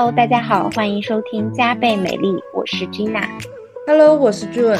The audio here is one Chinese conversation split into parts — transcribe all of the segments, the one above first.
Hello，大家好，欢迎收听加倍美丽，我是 Gina。Hello，我是 June。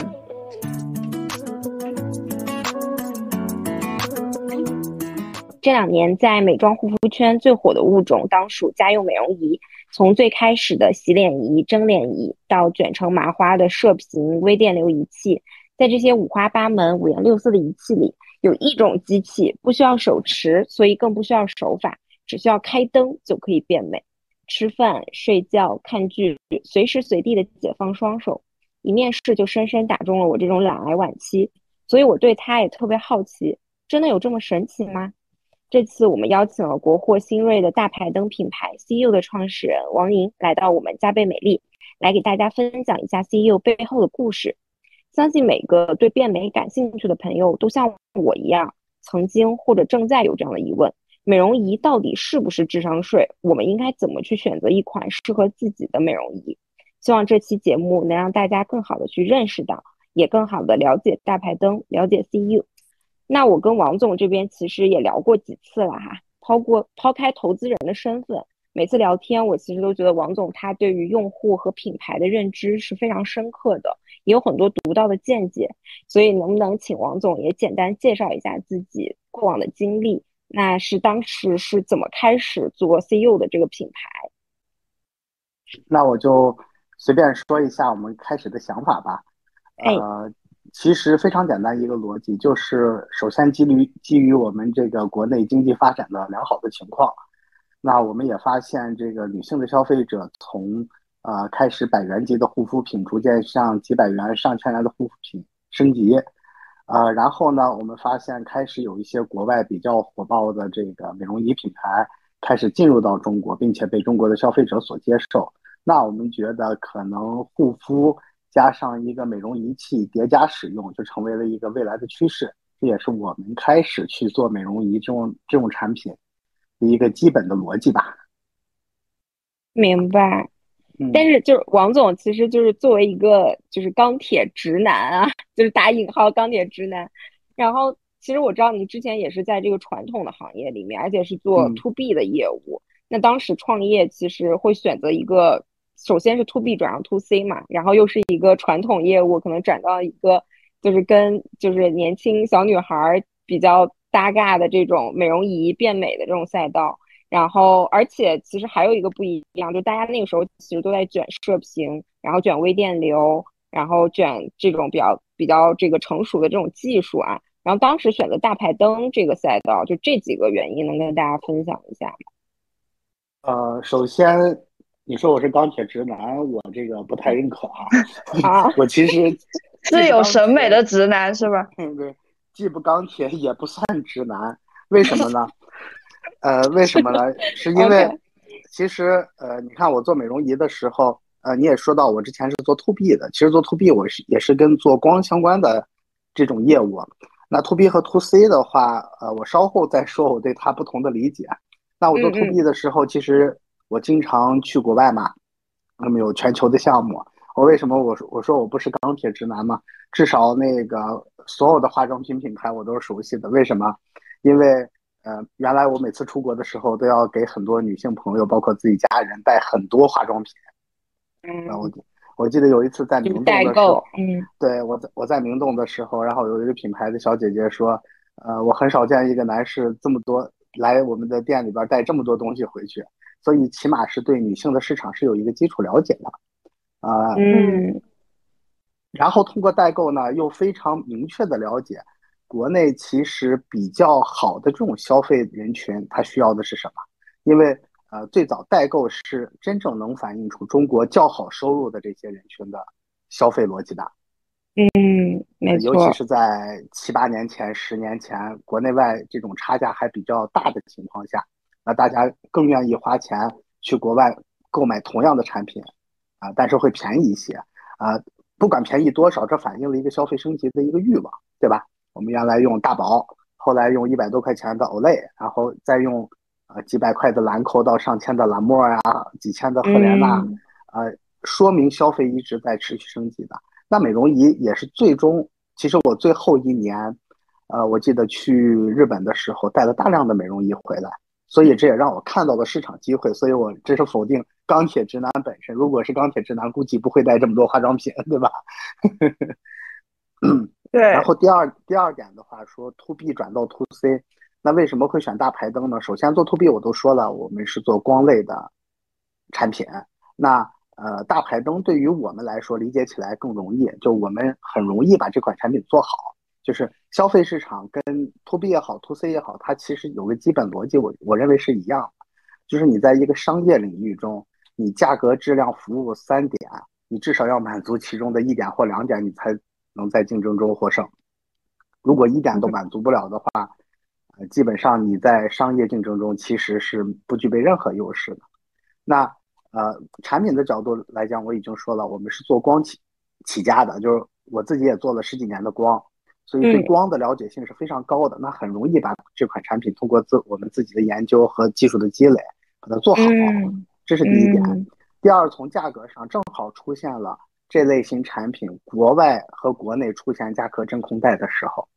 这两年在美妆护肤圈最火的物种当属家用美容仪。从最开始的洗脸仪、蒸脸仪，到卷成麻花的射频微电流仪器，在这些五花八门、五颜六色的仪器里，有一种机器不需要手持，所以更不需要手法，只需要开灯就可以变美。吃饭、睡觉、看剧，随时随地的解放双手，一面试就深深打中了我这种懒癌晚期，所以我对它也特别好奇，真的有这么神奇吗？这次我们邀请了国货新锐的大牌灯品牌 CEO 的创始人王莹来到我们加倍美丽，来给大家分享一下 CEO 背后的故事。相信每个对变美感兴趣的朋友都像我一样，曾经或者正在有这样的疑问：美容仪到底是不是智商税？我们应该怎么去选择一款适合自己的美容仪？希望这期节目能让大家更好的去认识到，也更好的了解大牌灯，了解 CU。那我跟王总这边其实也聊过几次了哈，抛过抛开投资人的身份，每次聊天我其实都觉得王总他对于用户和品牌的认知是非常深刻的，也有很多独到的见解。所以能不能请王总也简单介绍一下自己过往的经历？那是当时是怎么开始做 CU 的这个品牌？那我就随便说一下我们开始的想法吧。呃。其实非常简单，一个逻辑就是首先基于基于我们这个国内经济发展的良好的情况，那我们也发现这个女性的消费者从呃开始百元级的护肤品，逐渐向几百元、上千元的护肤品升级，呃，然后呢，我们发现开始有一些国外比较火爆的这个美容仪品牌开始进入到中国，并且被中国的消费者所接受，那我们觉得可能护肤。加上一个美容仪器叠加使用，就成为了一个未来的趋势。这也是我们开始去做美容仪这种这种产品的一个基本的逻辑吧。明白。但是就是王总，其实就是作为一个就是钢铁直男啊，就是打引号钢铁直男。然后其实我知道你之前也是在这个传统的行业里面，而且是做 to B 的业务。那当时创业其实会选择一个。首先是 to B 转向 to C 嘛，然后又是一个传统业务，可能转到一个就是跟就是年轻小女孩比较搭嘎的这种美容仪变美的这种赛道。然后，而且其实还有一个不一样，就大家那个时候其实都在卷射频，然后卷微电流，然后卷这种比较比较这个成熟的这种技术啊。然后当时选择大排灯这个赛道，就这几个原因，能跟大家分享一下吗？呃，首先。你说我是钢铁直男，我这个不太认可啊。啊，我其实是有审美的直男是吧？嗯，对，既不钢铁也不算直男，为什么呢？呃，为什么呢？是因为其实呃，你看我做美容仪的时候，呃，你也说到我之前是做 to B 的，其实做 to B 我是也是跟做光相关的这种业务。那 to B 和 to C 的话，呃，我稍后再说我对它不同的理解。那我做 to B 的时候，其实。我经常去国外嘛，那么有全球的项目。我为什么我说我说我不是钢铁直男嘛？至少那个所有的化妆品品牌我都是熟悉的。为什么？因为呃，原来我每次出国的时候都要给很多女性朋友，包括自己家人带很多化妆品。嗯。我我记得有一次在明洞的时候，嗯，对我在我在明洞的时候，然后有一个品牌的小姐姐说，呃，我很少见一个男士这么多来我们的店里边带这么多东西回去。所以起码是对女性的市场是有一个基础了解的，啊，嗯，然后通过代购呢，又非常明确的了解国内其实比较好的这种消费人群，他需要的是什么？因为呃，最早代购是真正能反映出中国较好收入的这些人群的消费逻辑的，嗯，没错，尤其是在七八年前、十年前，国内外这种差价还比较大的情况下。那大家更愿意花钱去国外购买同样的产品，啊，但是会便宜一些，啊，不管便宜多少，这反映了一个消费升级的一个欲望，对吧？我们原来用大宝，后来用一百多块钱的 Olay，然后再用啊几百块的兰蔻到上千的兰蔻啊，几千的赫莲娜，呃，说明消费一直在持续升级的。那美容仪也是最终，其实我最后一年，呃，我记得去日本的时候带了大量的美容仪回来。所以这也让我看到了市场机会，所以我这是否定钢铁直男本身。如果是钢铁直男，估计不会带这么多化妆品，对吧？对。然后第二第二点的话，说 to B 转到 to C，那为什么会选大排灯呢？首先做 to B 我都说了，我们是做光类的产品。那呃，大排灯对于我们来说理解起来更容易，就我们很容易把这款产品做好。就是消费市场跟 to B 也好，to C 也好，它其实有个基本逻辑，我我认为是一样的，就是你在一个商业领域中，你价格、质量、服务三点，你至少要满足其中的一点或两点，你才能在竞争中获胜。如果一点都满足不了的话，呃，基本上你在商业竞争中其实是不具备任何优势的。那呃，产品的角度来讲，我已经说了，我们是做光起起家的，就是我自己也做了十几年的光。所以对光的了解性是非常高的，那很容易把这款产品通过自我们自己的研究和技术的积累把它做好，这是第一点。第二，从价格上正好出现了这类型产品国外和国内出现价格真空带的时候。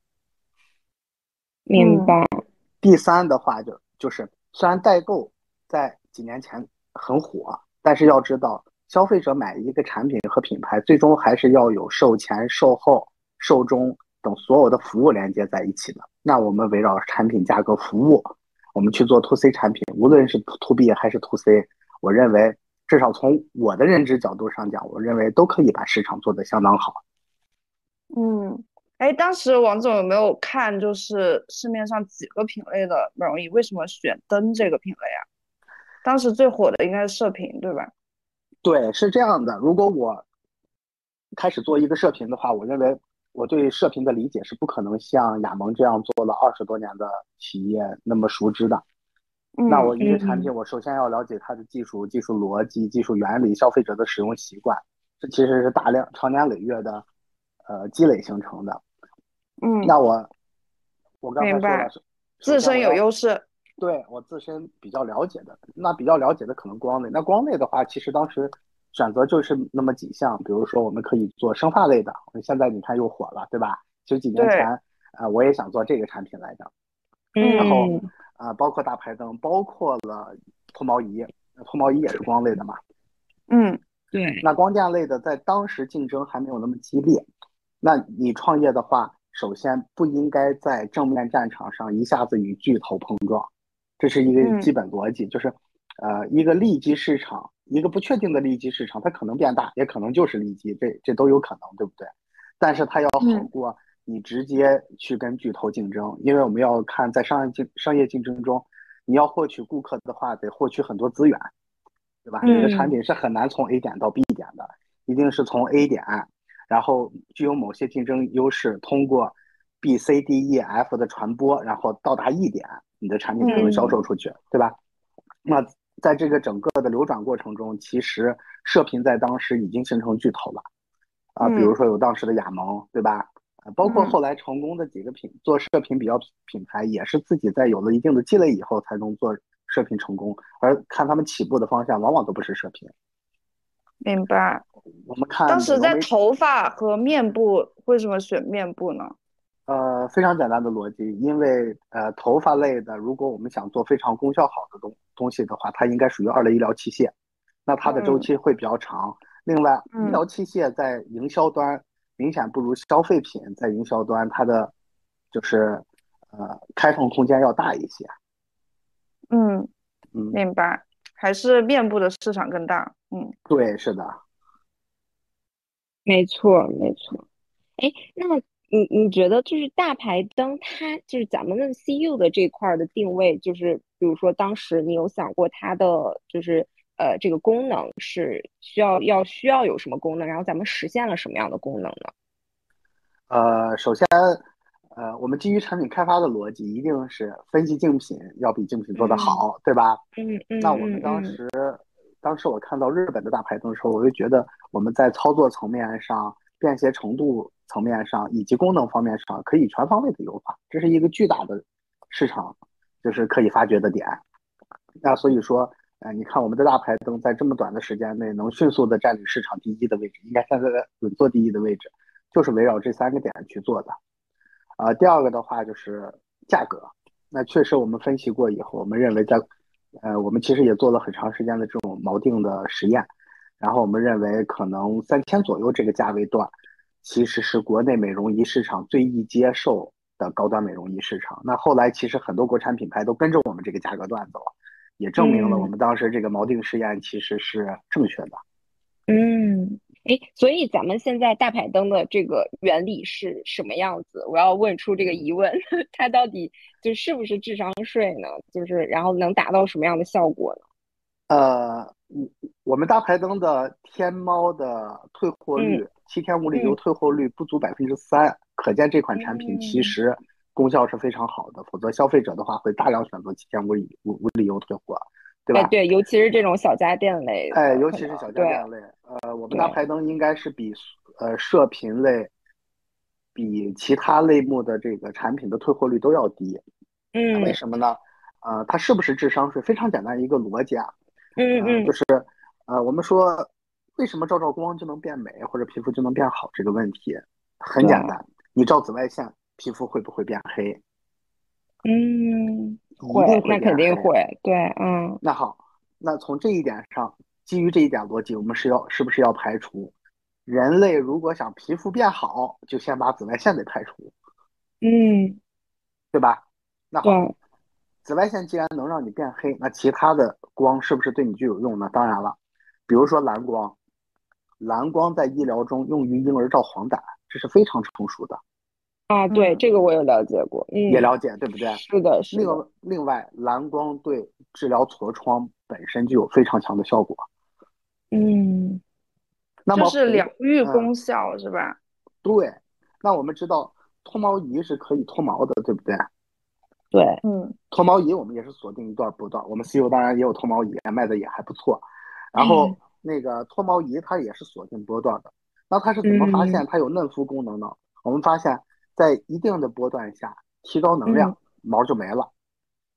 明白。第三的话就就是虽然代购在几年前很火，但是要知道消费者买一个产品和品牌，最终还是要有售前、售后、售中。等所有的服务连接在一起的，那我们围绕产品、价格、服务，我们去做 to C 产品，无论是 to B 还是 to C，我认为至少从我的认知角度上讲，我认为都可以把市场做得相当好。嗯，哎，当时王总有没有看，就是市面上几个品类的美容仪，为什么选灯这个品类啊？当时最火的应该是射频，对吧？对，是这样的。如果我开始做一个射频的话，我认为。我对射频的理解是不可能像亚萌这样做了二十多年的企业那么熟知的。那我一个产品，我首先要了解它的技术、技术逻辑、技术原理、消费者的使用习惯，这其实是大量长年累月的呃积累形成的。嗯，那我我刚才说了，自身有优势。对我自身比较了解的，那比较了解的可能光类。那光类的话，其实当时。选择就是那么几项，比如说我们可以做生发类的，现在你看又火了，对吧？其实几年前，呃，我也想做这个产品来着。嗯。然后啊，包括大排灯，包括了脱毛仪，脱毛仪也是光类的嘛。嗯，对。那光电类的在当时竞争还没有那么激烈，那你创业的话，首先不应该在正面战场上一下子与巨头碰撞，这是一个基本逻辑，就是呃，一个利基市场。一个不确定的利基市场，它可能变大，也可能就是利基，这这都有可能，对不对？但是它要好过你直接去跟巨头竞争，因为我们要看在商业竞商业竞争中，你要获取顾客的话，得获取很多资源，对吧？你的产品是很难从 A 点到 B 点的，一定是从 A 点，然后具有某些竞争优势，通过 B、C、D、E、F 的传播，然后到达 E 点，你的产品才能销售出去，对吧？那。在这个整个的流转过程中，其实射频在当时已经形成巨头了，啊，比如说有当时的亚萌，对吧？包括后来成功的几个品做射频比较品牌，也是自己在有了一定的积累以后才能做射频成功，而看他们起步的方向往往都不是射频。明白。我们看当时在头发和面部，为什么选面部呢？呃，非常简单的逻辑，因为呃，头发类的，如果我们想做非常功效好的东东西的话，它应该属于二类医疗器械，那它的周期会比较长。另外，医疗器械在营销端明显不如消费品在营销端它的就是呃开放空间要大一些。嗯嗯，明白，还是面部的市场更大。嗯，对，是的，没错，没错。哎，那。你你觉得就是大牌灯，它就是咱们的 CU 的这块的定位，就是比如说当时你有想过它的就是呃这个功能是需要要需要有什么功能，然后咱们实现了什么样的功能呢？呃，首先呃我们基于产品开发的逻辑一定是分析竞品要比竞品做得好，对吧？嗯嗯。那我们当时当时我看到日本的大排灯的时候，我就觉得我们在操作层面上便携程度。层面上以及功能方面上可以全方位的优化，这是一个巨大的市场，就是可以发掘的点。那所以说，呃，你看我们的大排灯在这么短的时间内能迅速的占领市场第一的位置，应该现在稳坐第一的位置，就是围绕这三个点去做的。啊，第二个的话就是价格，那确实我们分析过以后，我们认为在，呃，我们其实也做了很长时间的这种锚定的实验，然后我们认为可能三千左右这个价位段，其实是国内美容仪市场最易接受的高端美容仪市场。那后来其实很多国产品牌都跟着我们这个价格段走，也证明了我们当时这个锚定试验其实是正确的。嗯。哎，所以咱们现在大排灯的这个原理是什么样子？我要问出这个疑问，它到底就是不是智商税呢？就是然后能达到什么样的效果呢？呃，我们大排灯的天猫的退货率，七天无理由退货率不足百分之三，可见这款产品其实功效是非常好的。否则消费者的话会大量选择七天无理无无理由退货。对吧？对，尤其是这种小家电类。哎，尤其是小家电类。呃，我们大排灯应该是比呃射频类，比其他类目的这个产品的退货率都要低。嗯。为什么呢？呃，它是不是智商税？非常简单一个逻辑啊。嗯嗯。就是呃，我们说为什么照照光就能变美或者皮肤就能变好这个问题，很简单，你照紫外线，皮肤会不会变黑？嗯。会，那肯定会，对，嗯。那好，那从这一点上，基于这一点逻辑，我们是要是不是要排除人类如果想皮肤变好，就先把紫外线得排除，嗯，对吧？那好，紫外线既然能让你变黑，那其他的光是不是对你就有用呢？当然了，比如说蓝光，蓝光在医疗中用于婴儿照黄疸，这是非常成熟的。啊，对这个我有了解过，嗯，也了解，对不对？是的，是的。另另外，蓝光对治疗痤疮本身就有非常强的效果。嗯，那么是疗愈功效是吧？对。那我们知道脱毛仪是可以脱毛的，对不对？对，嗯，脱毛仪我们也是锁定一段波段，我们 C U 当然也有脱毛仪，卖的也还不错。然后那个脱毛仪它也是锁定波段的，那它是怎么发现它有嫩肤功能呢？我们发现。在一定的波段下，提高能量，毛就没了；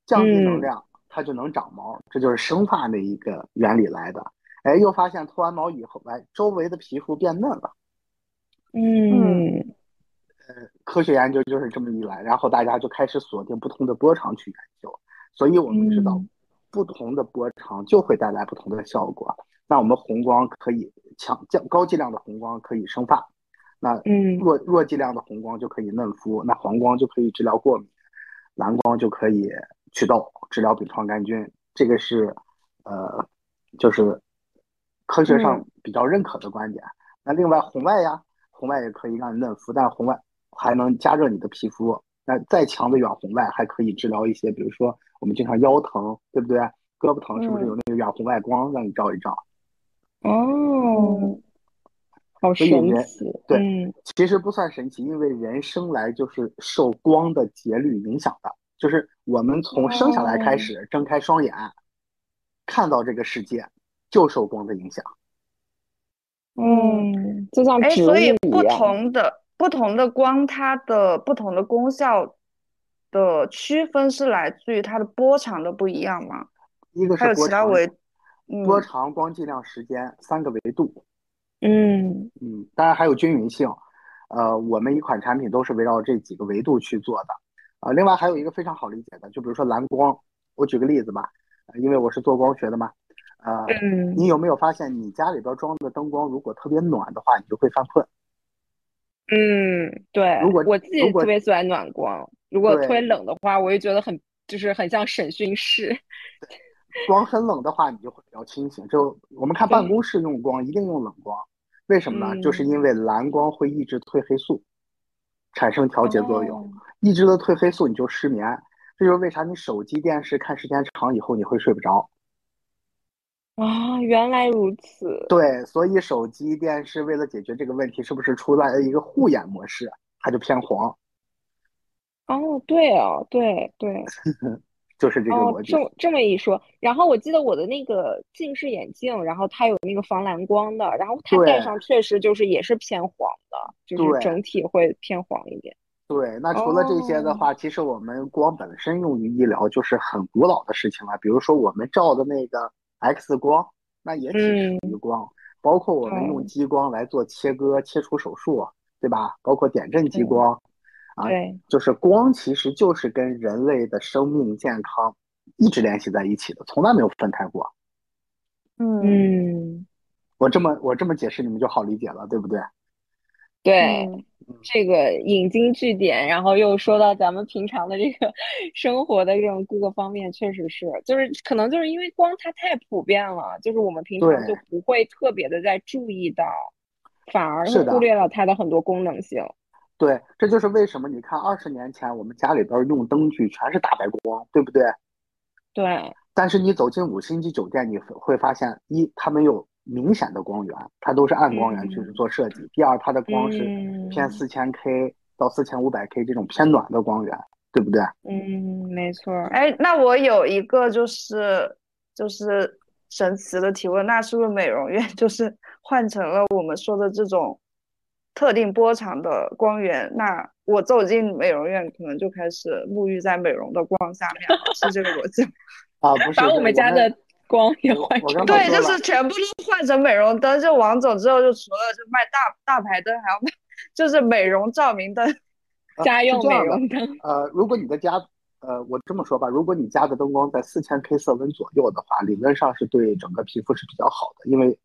降低能量，它就能长毛。这就是生发的一个原理来的。哎，又发现脱完毛以后，哎，周围的皮肤变嫩了。嗯，呃，科学研究就是这么一来，然后大家就开始锁定不同的波长去研究。所以我们知道，不同的波长就会带来不同的效果。那我们红光可以强降高剂量的红光可以生发。那嗯，弱弱剂量的红光就可以嫩肤，那黄光就可以治疗过敏，蓝光就可以祛痘、治疗丙状杆菌。这个是呃，就是科学上比较认可的观点。那另外红外呀，红外也可以让你嫩肤，但红外还能加热你的皮肤。那再强的远红外还可以治疗一些，比如说我们经常腰疼，对不对？胳膊疼是不是有那个远红外光让你照一照？哦。好神奇，对，其实不算神奇，因为人生来就是受光的节律影响的，就是我们从生下来开始睁开双眼，看到这个世界就受光的影响。嗯，就像哎，所以不同的不同的光，它的不同的功效的区分是来自于它的波长的不一样吗？一个是波长，波长、光剂量、时间三个维度。嗯嗯，当然还有均匀性，呃，我们一款产品都是围绕这几个维度去做的，啊，另外还有一个非常好理解的，就比如说蓝光，我举个例子吧，因为我是做光学的嘛，呃，你有没有发现你家里边装的灯光如果特别暖的话，你就会犯困？嗯，对，如果我自己特别喜欢暖光，如果特别冷的话，我就觉得很就是很像审讯室。光很冷的话，你就会比较清醒。就我们看办公室用光，一定用冷光，为什么呢？就是因为蓝光会抑制褪黑素，产生调节作用，抑制了褪黑素，你就失眠。这就是为啥你手机、电视看时间长以后你会睡不着。啊，原来如此。对，所以手机、电视为了解决这个问题，是不是出来了一个护眼模式？它就偏黄。哦，对哦，对对。就是这个逻辑。这么这么一说，然后我记得我的那个近视眼镜，然后它有那个防蓝光的，然后它戴上确实就是也是偏黄的，就是整体会偏黄一点。对，那除了这些的话，其实我们光本身用于医疗就是很古老的事情了。比如说我们照的那个 X 光，那也只属于光。包括我们用激光来做切割、切除手术，对吧？包括点阵激光，啊，对就是光其实就是跟人类的生命健康一直联系在一起的，从来没有分开过。嗯，我这么我这么解释你们就好理解了，对不对？对，这个引经据典，然后又说到咱们平常的这个 生活的这种各个方面，确实是，就是可能就是因为光它太普遍了，就是我们平常就不会特别的在注意到，反而忽略了它的很多功能性。对，这就是为什么你看二十年前我们家里边用灯具全是大白光，对不对？对。但是你走进五星级酒店，你会发现，一它没有明显的光源，它都是暗光源去做设计。第二，它的光是偏四千 K 到四千五百 K 这种偏暖的光源，对不对？嗯，没错。哎，那我有一个就是就是神奇的提问，那是不是美容院 就是换成了我们说的这种？特定波长的光源，那我走进美容院，可能就开始沐浴在美容的光下面，是这个逻辑 啊？不是，把我们家的光也换成对，就是全部都换成美容灯。就王总之后，就除了就卖大大牌灯，还要卖就是美容照明灯，家用美容灯。呃，如果你的家，呃，我这么说吧，如果你家的灯光在四千 K 色温左右的话，理论上是对整个皮肤是比较好的，因为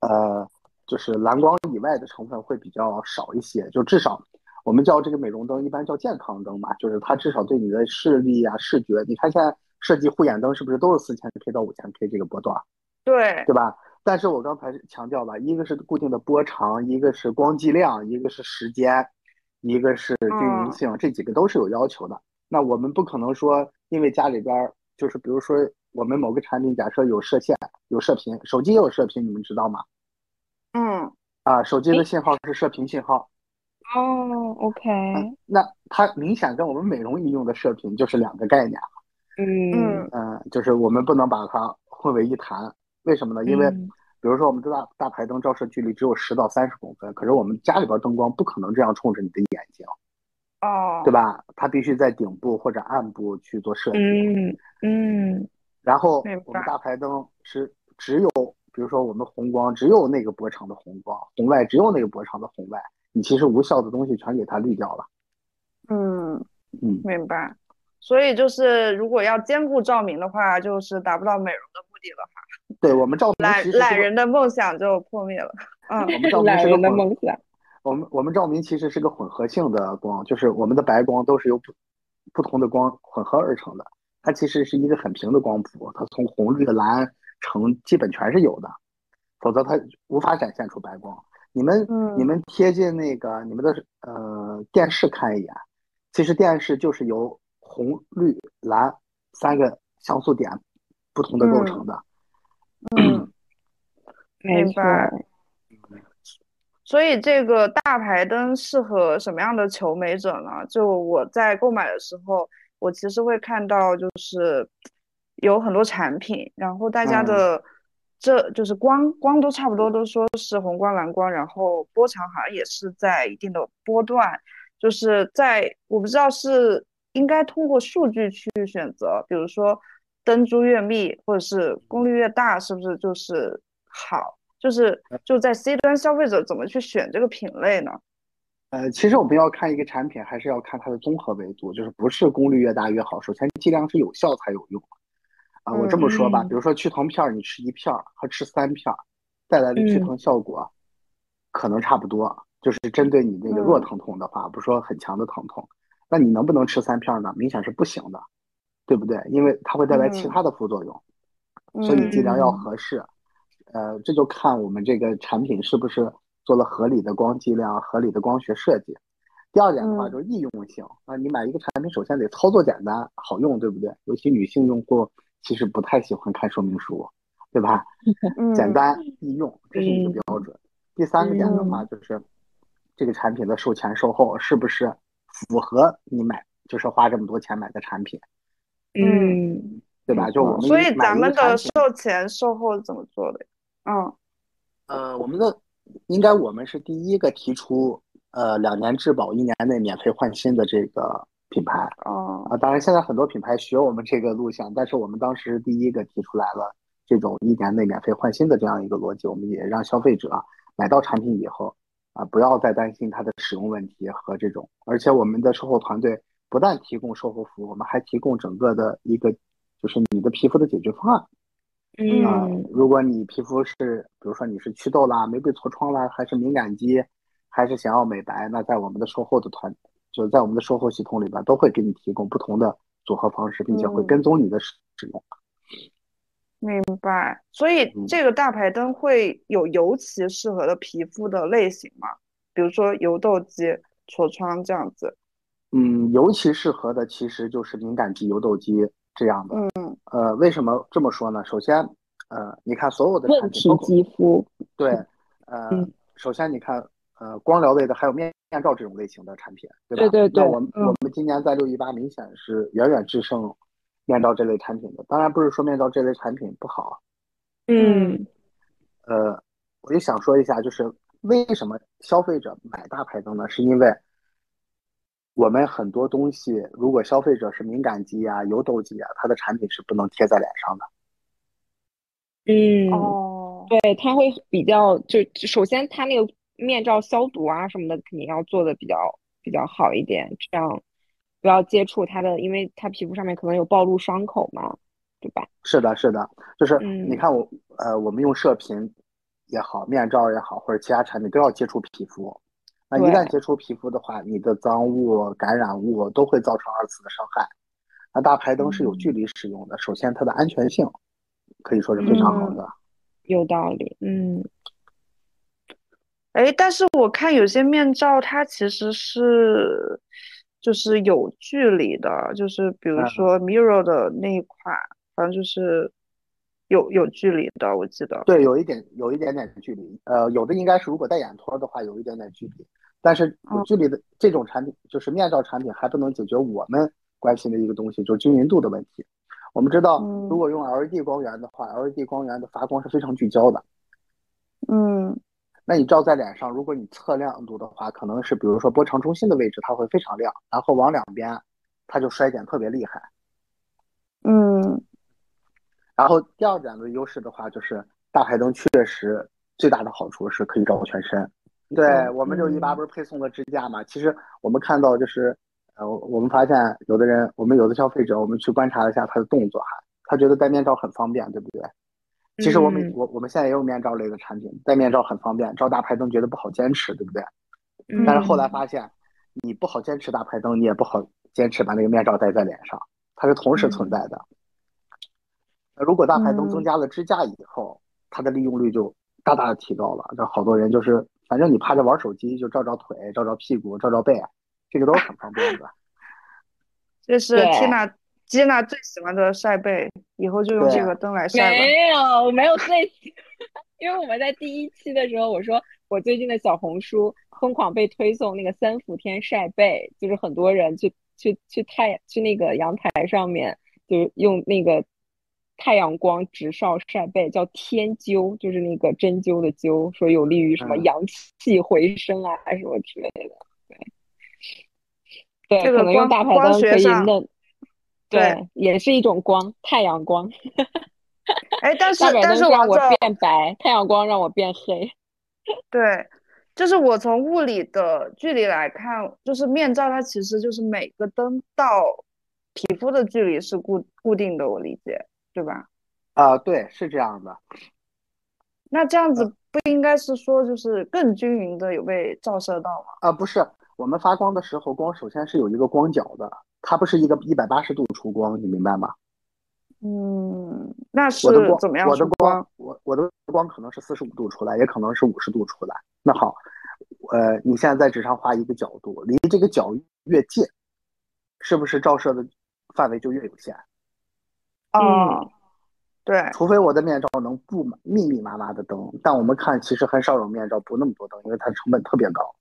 呃。就是蓝光以外的成分会比较少一些，就至少我们叫这个美容灯，一般叫健康灯嘛，就是它至少对你的视力啊、视觉，你看现在设计护眼灯是不是都是四千 K 到五千 K 这个波段？对，对吧？但是我刚才强调了，一个是固定的波长，一个是光剂量，一个是时间，一个是均匀性，这几个都是有要求的。那我们不可能说，因为家里边就是比如说我们某个产品，假设有射线、有射频，手机也有射频，你们知道吗？嗯啊，手机的信号是射频信号。哦，OK。那它明显跟我们美容仪用的射频就是两个概念了。嗯嗯，就是我们不能把它混为一谈。为什么呢？因为比如说我们这大大排灯照射距离只有十到三十公分，可是我们家里边灯光不可能这样冲着你的眼睛。哦。对吧？它必须在顶部或者暗部去做射频。嗯嗯。然后我们大排灯是只有。比如说，我们红光只有那个波长的红光，红外只有那个波长的红外，你其实无效的东西全给它滤掉了。嗯嗯，明白。所以就是，如果要兼顾照明的话，就是达不到美容的目的了哈。对我们照明，懒懒人的梦想就破灭了。嗯，我们照明是个梦想。我们我们照明其实是个混合性的光，就是我们的白光都是由不不同的光混合而成的，它其实是一个很平的光谱，它从红、绿、蓝。成基本全是有的，否则它无法展现出白光。你们你们贴近那个你们的呃电视看一眼，其实电视就是由红、绿、蓝三个像素点不同的构成的。嗯，明白。所以这个大排灯适合什么样的求美者呢？就我在购买的时候，我其实会看到就是。有很多产品，然后大家的这就是光光都差不多，都说是红光、蓝光，然后波长好像也是在一定的波段，就是在我不知道是应该通过数据去选择，比如说灯珠越密或者是功率越大，是不是就是好？就是就在 C 端消费者怎么去选这个品类呢？呃，其实我们要看一个产品，还是要看它的综合维度，就是不是功率越大越好，首先剂量是有效才有用。啊，我这么说吧，比如说去疼片，你吃一片和吃三片，带来的去疼效果可能差不多。就是针对你那个弱疼痛的话，不说很强的疼痛，那你能不能吃三片呢？明显是不行的，对不对？因为它会带来其他的副作用，所以剂量要合适。呃，这就看我们这个产品是不是做了合理的光剂量、合理的光学设计。第二点的话就是易用性啊，你买一个产品，首先得操作简单、好用，对不对？尤其女性用户。其实不太喜欢看说明书，对吧？简单易用，这是一个标准。第三个点的话，就是这个产品的售前售后是不是符合你买，就是花这么多钱买的产品？嗯，对吧？就我们所以咱们的售前售后怎么做的？嗯，呃，我们的应该我们是第一个提出呃两年质保、一年内免费换新的这个。品牌哦啊，当然现在很多品牌学我们这个路线，但是我们当时第一个提出来了这种一年内免费换新的这样一个逻辑，我们也让消费者买到产品以后，啊，不要再担心它的使用问题和这种。而且我们的售后团队不但提供售后服务，我们还提供整个的一个就是你的皮肤的解决方案。嗯，如果你皮肤是，比如说你是祛痘啦、玫瑰痤疮啦，还是敏感肌，还是想要美白，那在我们的售后的团，就是在我们的售后系统里边，都会给你提供不同的组合方式，并且会跟踪你的使用。明白。所以这个大排灯会有尤其适合的皮肤的类型吗？比如说油痘肌、痤疮这样子。嗯，尤其适合的其实就是敏感肌、油痘肌。这样的，嗯，呃，为什么这么说呢？首先，呃，你看所有的问题肌肤，对，呃，首先你看，呃，光疗类的还有面面罩这种类型的产品，对吧？对对对。那我们我们今年在六一八明显是远远制胜面罩这类产品的。当然不是说面罩这类产品不好，嗯，呃，我就想说一下，就是为什么消费者买大牌灯呢？是因为。我们很多东西，如果消费者是敏感肌啊、油痘肌啊，它的产品是不能贴在脸上的。嗯，哦，对，它会比较，就首先它那个面罩消毒啊什么的，肯定要做的比较比较好一点，这样不要接触它的，因为它皮肤上面可能有暴露伤口嘛，对吧？是的，是的，就是你看我，呃，我们用射频也好，面罩也好，或者其他产品都要接触皮肤。那一旦接触皮肤的话，你的脏物、感染物都会造成二次的伤害。那大排灯是有距离使用的，首先它的安全性可以说是非常好的。有道理，嗯。哎，但是我看有些面罩它其实是就是有距离的，就是比如说 Mirror 的那一款，反正就是有有距离的，我记得。对，有一点有一点点距离。呃，有的应该是如果戴眼托的话，有一点点距离。但是有距离的这种产品，就是面罩产品，还不能解决我们关心的一个东西，就是均匀度的问题。我们知道，如果用 LED 光源的话，LED 光源的发光是非常聚焦的。嗯，那你照在脸上，如果你测亮度的话，可能是比如说波长中心的位置，它会非常亮，然后往两边，它就衰减特别厉害。嗯，然后第二点的优势的话，就是大排灯确实最大的好处是可以照全身。对我们六一八不是配送了支架嘛？其实我们看到就是，呃，我们发现有的人，我们有的消费者，我们去观察了一下他的动作哈，他觉得戴面罩很方便，对不对？其实我们我我们现在也有面罩类的产品，戴面罩很方便，照大排灯觉得不好坚持，对不对？但是后来发现，你不好坚持大排灯，你也不好坚持把那个面罩戴在脸上，它是同时存在的。如果大排灯增加了支架以后，它的利用率就大大的提高了，这好多人就是。反正你趴着玩手机，就照照腿、照照屁股、照照背，这个都是很方便的。这是 Tina、Gina 最喜欢的晒背，以后就用这个灯来晒吧。没有，没有最喜，因为我们在第一期的时候，我说我最近的小红书疯狂被推送那个三伏天晒背，就是很多人去去去太去那个阳台上面，就是用那个。太阳光直照晒背叫天灸，就是那个针灸的灸，说有利于什么阳气回升啊，什么之类的。对，对，可能用大排灯可以嫩。对，也是一种光，太阳光。哎，但是但是让我变白，太阳光让我变黑。对，就是我从物理的距离来看，就是面罩它其实就是每个灯到皮肤的距离是固固定的，我理解。对吧？啊，对，是这样的。那这样子不应该是说，就是更均匀的有被照射到吗？啊，不是，我们发光的时候，光首先是有一个光角的，它不是一个一百八十度出光，你明白吗？嗯，那是怎么样？我的光，我我的光可能是四十五度出来，也可能是五十度出来。那好，呃，你现在在纸上画一个角度，离这个角越近，是不是照射的范围就越有限？哦，对，除非我的面罩能布密密麻麻的灯，但我们看其实很少有面罩布那么多灯，因为它成本特别高。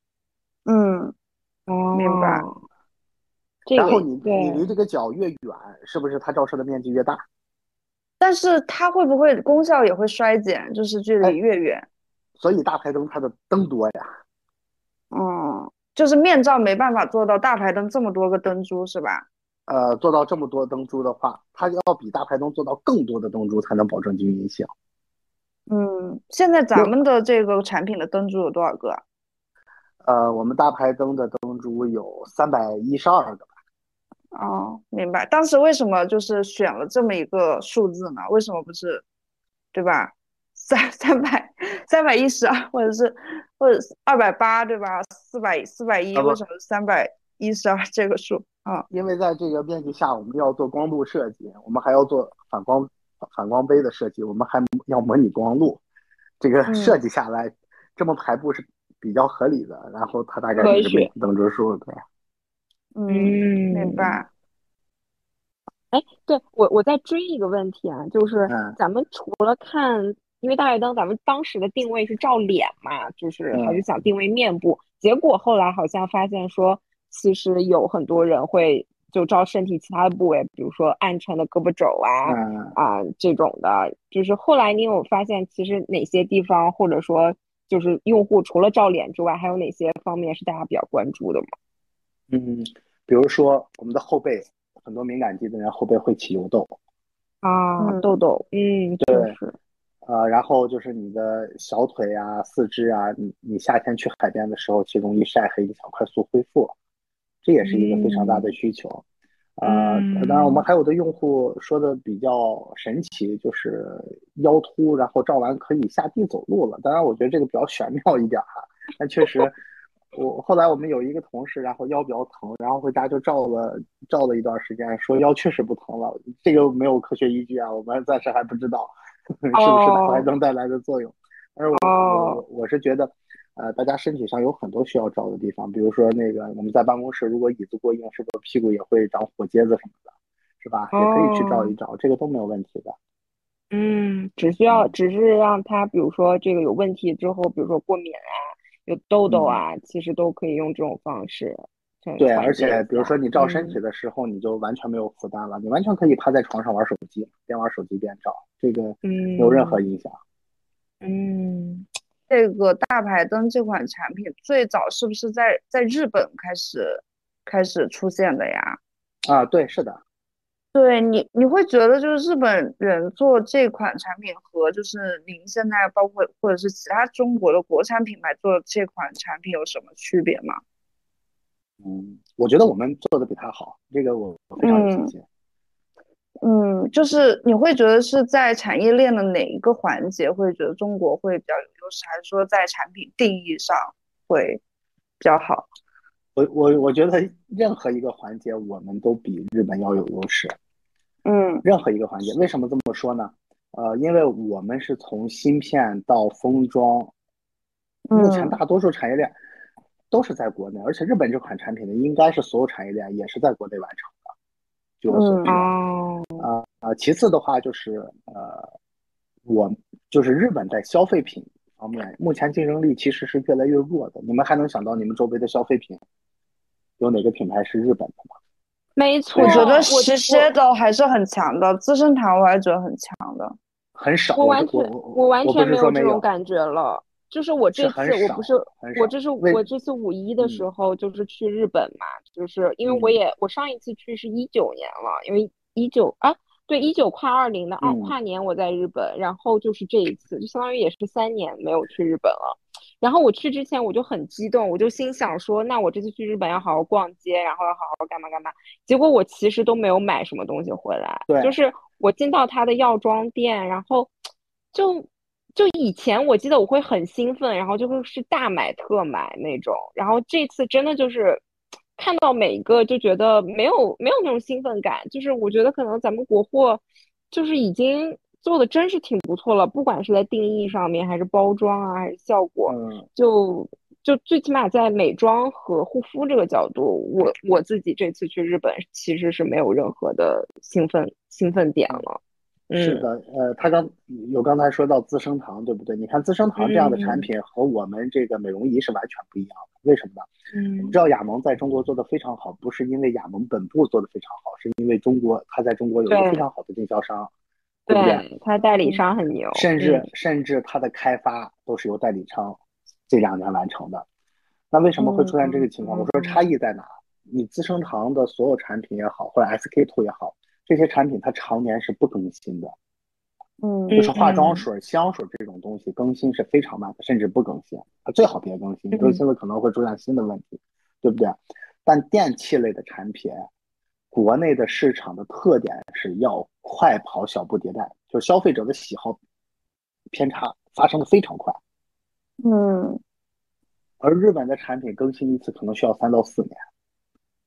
嗯，哦，明白。然后你你离这个角越远，是不是它照射的面积越大？但是它会不会功效也会衰减？就是距离越远。所以大排灯它的灯多呀。嗯，就是面罩没办法做到大排灯这么多个灯珠，是吧？呃，做到这么多灯珠的话，它要比大排灯做到更多的灯珠才能保证均匀性。嗯，现在咱们的这个产品的灯珠有多少个？呃，我们大排灯的灯珠有三百一十二个吧。哦，明白。当时为什么就是选了这么一个数字呢？为什么不是，对吧？三三百三百一十二，或者是或者二百八，对吧？四百四百一，为什么是三百一十二这个数啊？因为在这个面积下，我们要做光路设计，我们还要做反光反光杯的设计，我们还要模拟光路。这个设计下来，这么排布是比较合理的。然后它大概是等值数对。嗯，明白。哎，对我我在追一个问题啊，就是咱们除了看，因为大白灯，咱们当时的定位是照脸嘛，就是还是想定位面部，结果后来好像发现说，其实有很多人会就照身体其他的部位，比如说暗沉的胳膊肘啊啊这种的，就是后来你有发现，其实哪些地方或者说就是用户除了照脸之外，还有哪些方面是大家比较关注的吗？嗯，比如说我们的后背。很多敏感肌的人后背会起油痘啊，痘痘，嗯，对，呃，然后就是你的小腿啊、四肢啊，你你夏天去海边的时候，其实容易晒黑，影响快速恢复，这也是一个非常大的需求。呃，当然我们还有的用户说的比较神奇，就是腰突，然后照完可以下地走路了。当然，我觉得这个比较玄妙一点哈，但确实。我后来我们有一个同事，然后腰比较疼，然后回家就照了照了一段时间，说腰确实不疼了。这个没有科学依据啊，我们暂时还不知道 是不是大白灯带来的作用。而我我我是觉得，呃，大家身体上有很多需要照的地方，比如说那个我们在办公室，如果椅子过硬，是不是屁股也会长火疖子什么的，是吧？也可以去照一照，这个都没有问题的。嗯，只需要只是让他，比如说这个有问题之后，比如说过敏啊。有痘痘啊，其实都可以用这种方式。对，而且比如说你照身体的时候，你就完全没有负担了，你完全可以趴在床上玩手机，边玩手机边照，这个没有任何影响。嗯，这个大排灯这款产品最早是不是在在日本开始开始出现的呀？啊，对，是的。对你，你会觉得就是日本人做这款产品和就是您现在包括或者是其他中国的国产品牌做这款产品有什么区别吗？嗯，我觉得我们做的比他好，这个我非常有信心。嗯，就是你会觉得是在产业链的哪一个环节会觉得中国会比较有优势，还是说在产品定义上会比较好？我我我觉得任何一个环节我们都比日本要有优势。嗯，任何一个环节，为什么这么说呢？呃，因为我们是从芯片到封装，目前大多数产业链都是在国内，而且日本这款产品呢，应该是所有产业链也是在国内完成的。据我所知，啊啊，其次的话就是呃，我就是日本在消费品方面，目前竞争力其实是越来越弱的。你们还能想到你们周围的消费品有哪个品牌是日本的吗？没错，我觉得实些的还是很强的，资生堂我还觉得很强的，很少。我完全我完全没有这种感觉了。就是我这次我不是我这是我这次五一的时候就是去日本嘛，就是因为我也我上一次去是一九年了，因为一九啊对一九跨二零的二跨年我在日本，然后就是这一次就相当于也是三年没有去日本了。然后我去之前我就很激动，我就心想说，那我这次去日本要好好逛街，然后要好好干嘛干嘛。结果我其实都没有买什么东西回来。对，就是我进到他的药妆店，然后就就以前我记得我会很兴奋，然后就会是大买特买那种。然后这次真的就是看到每一个就觉得没有没有那种兴奋感，就是我觉得可能咱们国货就是已经。做的真是挺不错了，不管是在定义上面，还是包装啊，还是效果，就就最起码在美妆和护肤这个角度，我我自己这次去日本其实是没有任何的兴奋兴奋点了。是的，呃，他刚有刚才说到资生堂，对不对？你看资生堂这样的产品和我们这个美容仪是完全不一样的，为什么呢？嗯，知道雅萌在中国做的非常好，不是因为雅萌本部做的非常好，是因为中国它在中国有一个非常好的经销商。对，他代理商很牛，甚至甚至他的开发都是由代理商这两年完成的。那为什么会出现这个情况？我说差异在哪？你资生堂的所有产品也好，或者 SK two 也好，这些产品它常年是不更新的，嗯，就是化妆水、香水这种东西更新是非常慢的，甚至不更新，最好别更新，更新了可能会出现新的问题，对不对？但电器类的产品，国内的市场的特点是要快跑、小步迭代，就是消费者的喜好偏差发生的非常快。嗯，而日本的产品更新一次可能需要三到四年。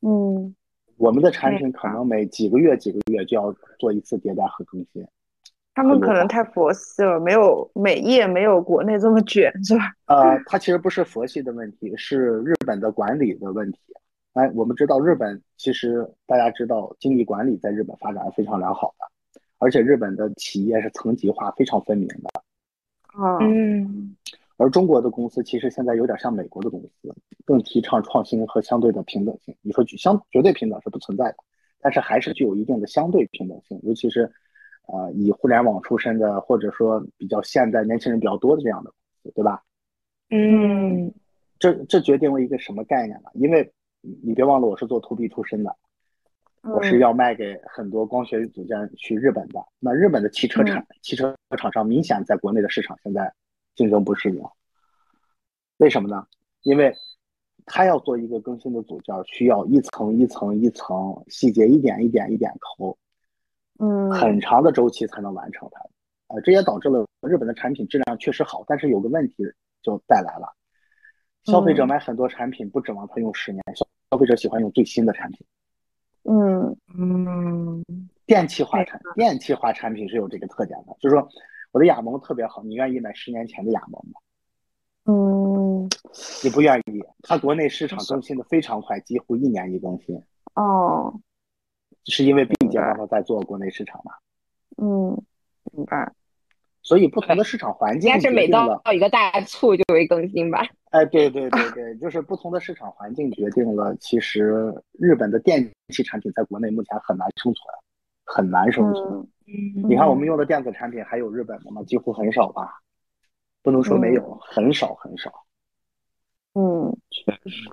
嗯，我们的产品可能每几个月、几个月就要做一次迭代和更新。他们可能太佛系了，没有美业没有国内这么卷，是吧？呃，它其实不是佛系的问题，是日本的管理的问题。哎，我们知道日本其实大家知道，经济管理在日本发展非常良好的，而且日本的企业是层级化非常分明的。啊，嗯，而中国的公司其实现在有点像美国的公司，更提倡创新和相对的平等性。你说相绝对平等是不存在的，但是还是具有一定的相对平等性，尤其是。呃，以互联网出身的，或者说比较现代年轻人比较多的这样的公司，对吧？嗯，这这决定了一个什么概念呢？因为你别忘了，我是做 to B 出身的，我是要卖给很多光学组件去日本的。那日本的汽车厂、汽车厂商明显在国内的市场现在竞争不适应。为什么呢？因为他要做一个更新的组件，需要一层一层一层细节一点一点一点抠。嗯，很长的周期才能完成它，呃，这也导致了日本的产品质量确实好，但是有个问题就带来了，消费者买很多产品不指望它用十年，消消费者喜欢用最新的产品。嗯嗯，电气化产电气化产品是有这个特点的，就是说我的雅萌特别好，你愿意买十年前的雅萌吗？嗯，你不愿意，它国内市场更新的非常快，几乎一年一更新。哦。是因为毕竟帮他在做国内市场嘛，嗯，明白。所以不同的市场环境，应该是每到到一个大促就会更新吧？哎，对对对对，就是不同的市场环境决定了，其实日本的电器产品在国内目前很难生存，很难生存。嗯，你看我们用的电子产品还有日本的吗？几乎很少吧，不能说没有，很少很少。嗯，确实。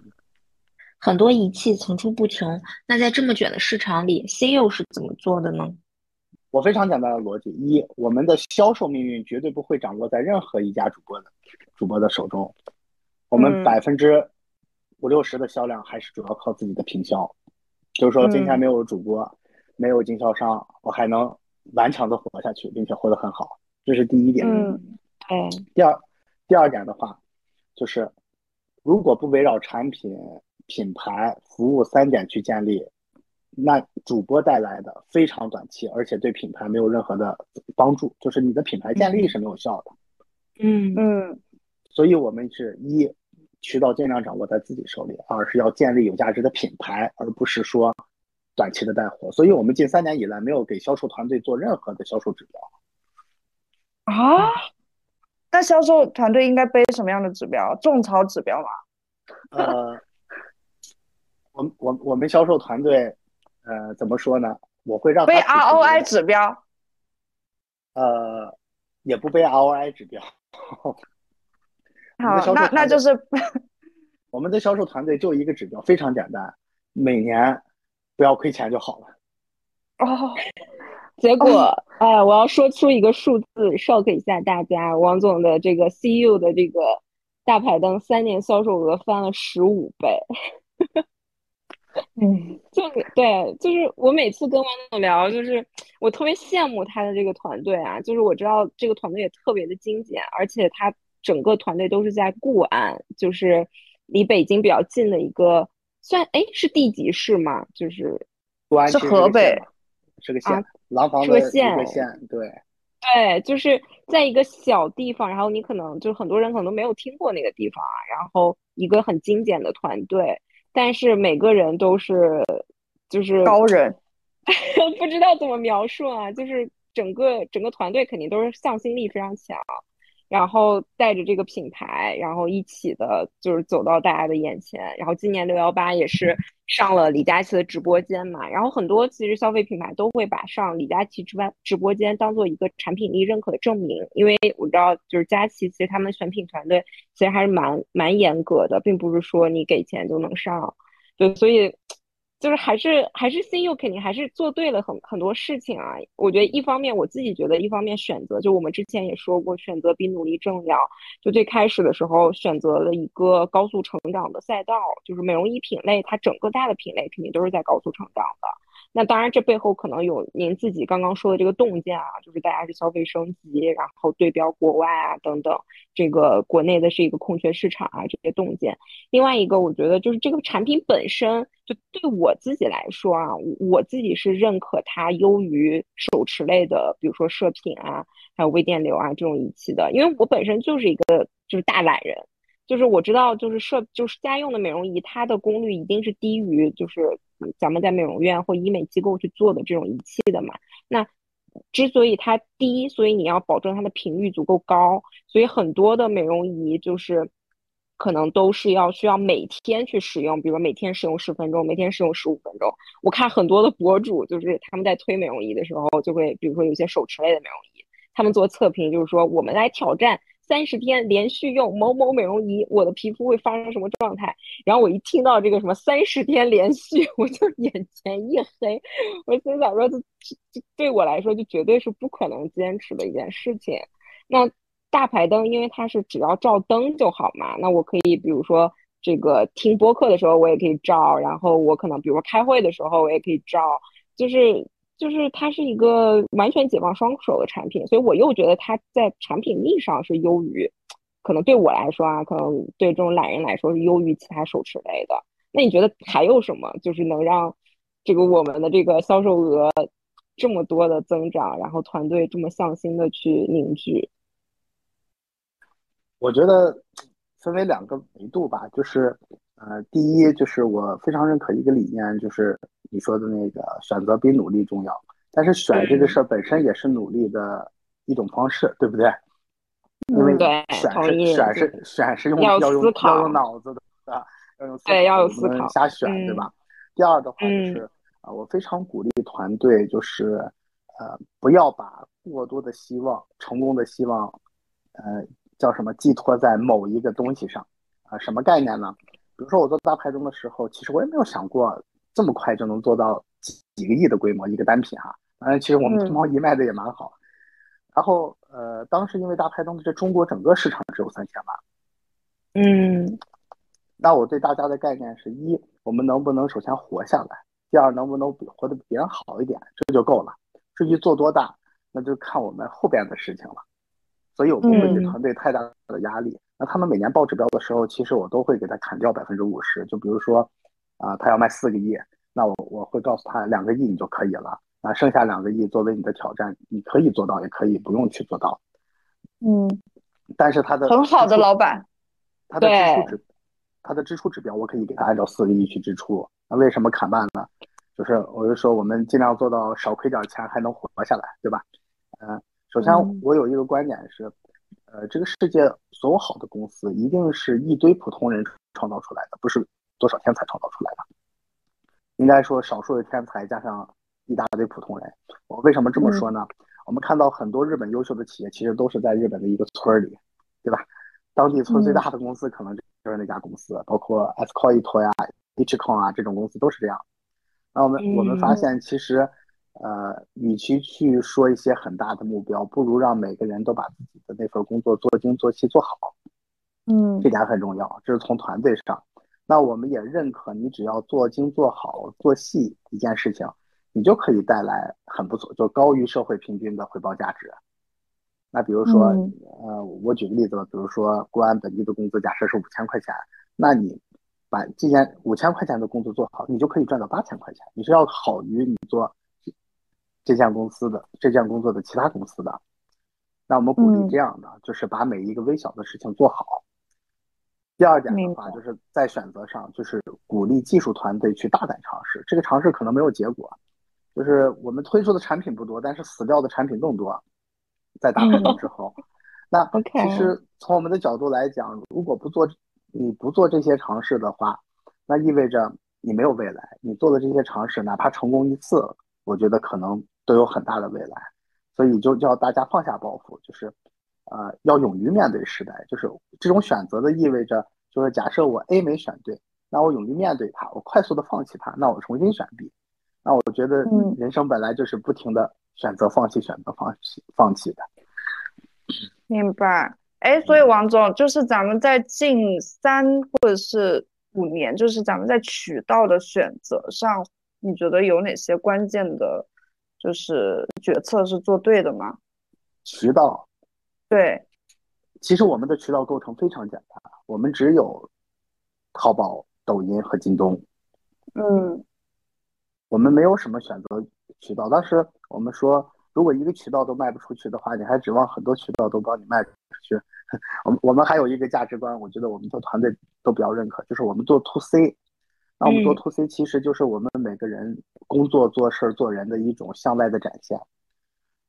很多仪器层出不穷，那在这么卷的市场里，新又是怎么做的呢？我非常简单的逻辑：一，我们的销售命运绝对不会掌握在任何一家主播的主播的手中，我们百分之五六十的销量还是主要靠自己的平销。就是说，今天没有主播，没有经销商，我还能顽强的活下去，并且活得很好，这是第一点。嗯，对。第二，第二点的话，就是如果不围绕产品。品牌服务三点去建立，那主播带来的非常短期，而且对品牌没有任何的帮助，就是你的品牌建立是没有效的。嗯嗯，所以我们是一渠道尽量掌握在自己手里，二是要建立有价值的品牌，而不是说短期的带货。所以我们近三年以来没有给销售团队做任何的销售指标。啊？那销售团队应该背什么样的指标？种草指标吗？呃。我我我们销售团队，呃，怎么说呢？我会让背 ROI 指标，呃，也不背 ROI 指标。好，那那就是 我们的销售团队就一个指标，非常简单，每年不要亏钱就好了。哦，结果，哎，我要说出一个数字，shock 一下大家，王总的这个 CEO 的这个大排灯三年销售额翻了十五倍。嗯，就对，就是我每次跟王总聊，就是我特别羡慕他的这个团队啊，就是我知道这个团队也特别的精简，而且他整个团队都是在固安，就是离北京比较近的一个，算哎是地级市吗？就是固安是河北，是个县，廊坊是个县，对对，就是在一个小地方，然后你可能就很多人可能都没有听过那个地方啊，然后一个很精简的团队。但是每个人都是，就是高人，不知道怎么描述啊，就是整个整个团队肯定都是向心力非常强。然后带着这个品牌，然后一起的，就是走到大家的眼前。然后今年六幺八也是上了李佳琦的直播间嘛。然后很多其实消费品牌都会把上李佳琦直播直播间当做一个产品力认可的证明，因为我知道就是佳琦其实他们选品团队其实还是蛮蛮严格的，并不是说你给钱就能上。对，所以就是还是还是新柚肯定还是做对了很很多事情啊。我觉得一方面我自己觉得，一方面选择就我们之前也说过，选择比努力重要。就最开始的时候选择了一个高速成长的赛道，就是美容仪品类，它整个大的品类肯定都是在高速成长的。那当然，这背后可能有您自己刚刚说的这个洞见啊，就是大家是消费升级，然后对标国外啊等等，这个国内的是一个空缺市场啊这些洞见。另外一个，我觉得就是这个产品本身，就对我自己来说啊，我自己是认可它优于手持类的，比如说射频啊，还有微电流啊这种仪器的，因为我本身就是一个就是大懒人。就是我知道，就是设就是家用的美容仪，它的功率一定是低于就是咱们在美容院或医美机构去做的这种仪器的嘛。那之所以它低，所以你要保证它的频率足够高。所以很多的美容仪就是可能都是要需要每天去使用，比如说每天使用十分钟，每天使用十五分钟。我看很多的博主就是他们在推美容仪的时候，就会比如说有些手持类的美容仪，他们做测评就是说我们来挑战。三十天连续用某某美容仪，我的皮肤会发生什么状态？然后我一听到这个什么三十天连续，我就眼前一黑。我心想说，这这对我来说就绝对是不可能坚持的一件事情。那大排灯，因为它是只要照灯就好嘛，那我可以比如说这个听播客的时候我也可以照，然后我可能比如说开会的时候我也可以照，就是。就是它是一个完全解放双手的产品，所以我又觉得它在产品力上是优于，可能对我来说啊，可能对这种懒人来说是优于其他手持类的。那你觉得还有什么，就是能让这个我们的这个销售额这么多的增长，然后团队这么向心的去凝聚？我觉得分为两个维度吧，就是呃，第一就是我非常认可一个理念，就是。你说的那个选择比努力重要，但是选这个事儿本身也是努力的一种方式，对不对？因为选是选是选是用要用要用脑子的啊，要用对要有思考瞎选对吧？第二的话就是啊，我非常鼓励团队就是呃不要把过多的希望成功的希望呃叫什么寄托在某一个东西上啊？什么概念呢？比如说我做大牌中的时候，其实我也没有想过。这么快就能做到几几个亿的规模一个单品哈，当然其实我们脱毛仪卖的也蛮好，然后呃当时因为大排灯的这中国整个市场只有三千万，嗯，那我对大家的概念是一我们能不能首先活下来，第二能不能比活得比别人好一点，这就够了。至于做多大，那就看我们后边的事情了。所以我不会给团队太大的压力。那他们每年报指标的时候，其实我都会给他砍掉百分之五十，就比如说。啊，他要卖四个亿，那我我会告诉他两个亿你就可以了，那剩下两个亿作为你的挑战，你可以做到，也可以不用去做到。嗯，但是他的很好的老板，他的支出指，他的支出指标我可以给他按照四个亿去支出。那为什么砍半呢？就是我就说我们尽量做到少亏点钱还能活下来，对吧？嗯，首先我有一个观点是，呃，这个世界所有好的公司一定是一堆普通人创造出来的，不是。多少天才创造出来的？应该说少数的天才加上一大堆普通人。我为什么这么说呢？我们看到很多日本优秀的企业，其实都是在日本的一个村里，对吧？当地村最大的公司可能就是那家公司，包括 s c o i t o 呀、H c o n 啊这种公司都是这样。那我们我们发现，其实呃，与其去说一些很大的目标，不如让每个人都把自己的那份工作做精做细做好。嗯，这点很重要，这是从团队上。那我们也认可，你只要做精做好做细一件事情，你就可以带来很不错，就高于社会平均的回报价值。那比如说，呃，我举个例子吧，比如说国安本地的工资假设是五千块钱，那你把这件五千块钱的工作做好，你就可以赚到八千块钱，你是要好于你做这件公司的这件工作的其他公司的。那我们鼓励这样的，就是把每一个微小的事情做好。第二点的话，就是在选择上，就是鼓励技术团队去大胆尝试。这个尝试可能没有结果，就是我们推出的产品不多，但是死掉的产品更多。在大排灯之后，那其实从我们的角度来讲，如果不做，你不做这些尝试的话，那意味着你没有未来。你做的这些尝试，哪怕成功一次，我觉得可能都有很大的未来。所以就叫大家放下包袱，就是。呃，要勇于面对时代，就是这种选择的意味着，就是假设我 A 没选对，那我勇于面对它，我快速的放弃它，那我重新选 B。那我觉得人生本来就是不停的选择放弃、选择放弃、放弃的。明白。哎，所以王总，就是咱们在近三或者是五年，就是咱们在渠道的选择上，你觉得有哪些关键的，就是决策是做对的吗？渠道，对，其实我们的渠道构成非常简单，我们只有淘宝、抖音和京东。嗯，我们没有什么选择渠道。当时我们说，如果一个渠道都卖不出去的话，你还指望很多渠道都帮你卖出去？我们我们还有一个价值观，我觉得我们做团队都比较认可，就是我们做 to C。那我们做 to C，其实就是我们每个人工作、做事、做人的一种向外的展现。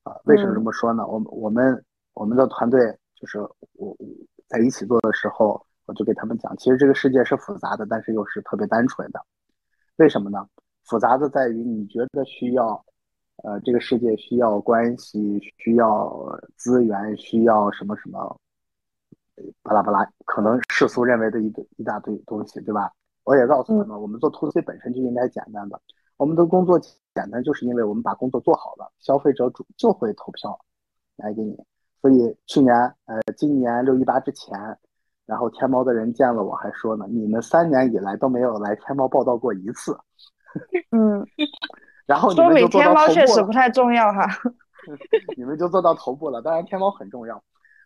啊，为什么这么说呢？我们我们我们的团队就是我我在一起做的时候，我就给他们讲，其实这个世界是复杂的，但是又是特别单纯的。为什么呢？复杂的在于你觉得需要，呃，这个世界需要关系，需要资源，需要什么什么，巴拉巴拉，可能世俗认为的一堆一大堆东西，对吧？我也告诉他们，我们做 to C 本身就应该简单的。我们的工作简单，就是因为我们把工作做好了，消费者主就会投票来给你。所以去年，呃，今年六一八之前，然后天猫的人见了我还说呢，你们三年以来都没有来天猫报道过一次。嗯，然后说明天猫确实不太重要哈。你们就做到头部了，当然天猫很重要。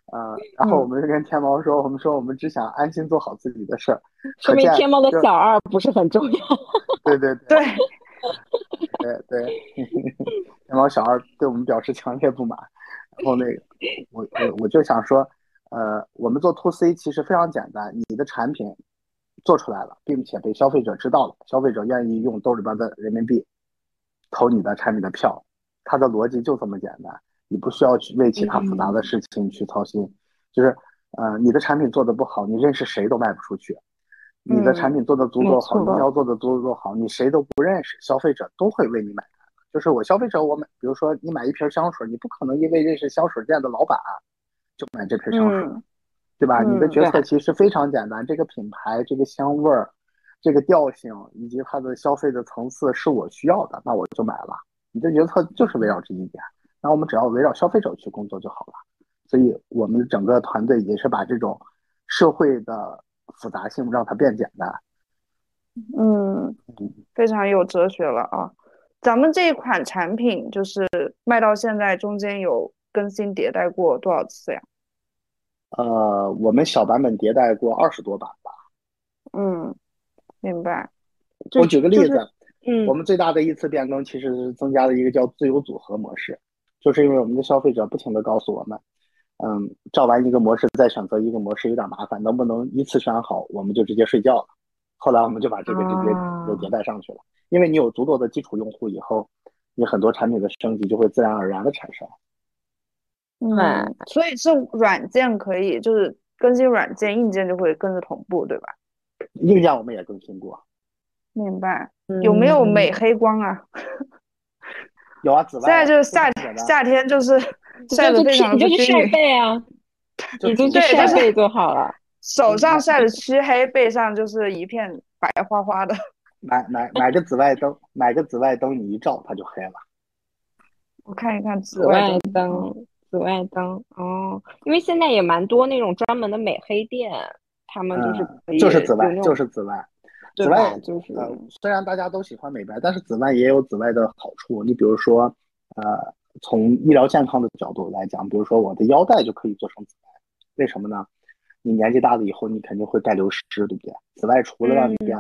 啊，然后我们就跟天猫说，我们说我们只想安心做好自己的事儿。说明天猫的小二不是很重要。对对对。对对，天猫小二对我们表示强烈不满。然后那个，我我我就想说，呃，我们做 to C 其实非常简单，你的产品做出来了，并且被消费者知道了，消费者愿意用兜里边的人民币投你的产品的票，它的逻辑就这么简单，你不需要去为其他复杂的事情去操心。就是呃，你的产品做的不好，你认识谁都卖不出去。你的产品做的足够好，营销做的足够好，你谁都不认识，消费者都会为你买单。就是我消费者，我买，比如说你买一瓶香水，你不可能因为认识香水店的老板就买这瓶香水，对吧？你的决策其实非常简单，这个品牌、这个香味儿、这个调性以及它的消费的层次是我需要的，那我就买了。你的决策就是围绕这一点，那我们只要围绕消费者去工作就好了。所以我们整个团队也是把这种社会的。复杂性让它变简单，嗯，非常有哲学了啊！咱们这一款产品就是卖到现在，中间有更新迭代过多少次呀？呃，我们小版本迭代过二十多版吧。嗯，明白。我举个例子，嗯，我们最大的一次变更其实是增加了一个叫自由组合模式，就是因为我们的消费者不停的告诉我们。嗯，照完一个模式再选择一个模式有点麻烦，能不能一次选好，我们就直接睡觉了。后来我们就把这个直接就迭代上去了，因为你有足够的基础用户以后，你很多产品的升级就会自然而然的产生。嗯，所以是软件可以，就是更新软件，硬件就会跟着同步，对吧？硬件我们也更新过。明白。有没有美黑光啊？有啊，紫外。现在就是夏夏天就是。晒的非常你就去晒背啊，你就去晒背就好了。手上晒的黢黑，背上就是一片白花花的。买买买个紫外灯，买个紫外灯，你一照它就黑了。我看一看紫外灯，紫外灯哦，因为现在也蛮多那种专门的美黑店，他们就是就是紫外，就是紫外，紫外就是。虽然大家都喜欢美白，但是紫外也有紫外的好处。你比如说，呃。从医疗健康的角度来讲，比如说我的腰带就可以做成紫外，为什么呢？你年纪大了以后，你肯定会钙流失，对不对？紫外除了让你变，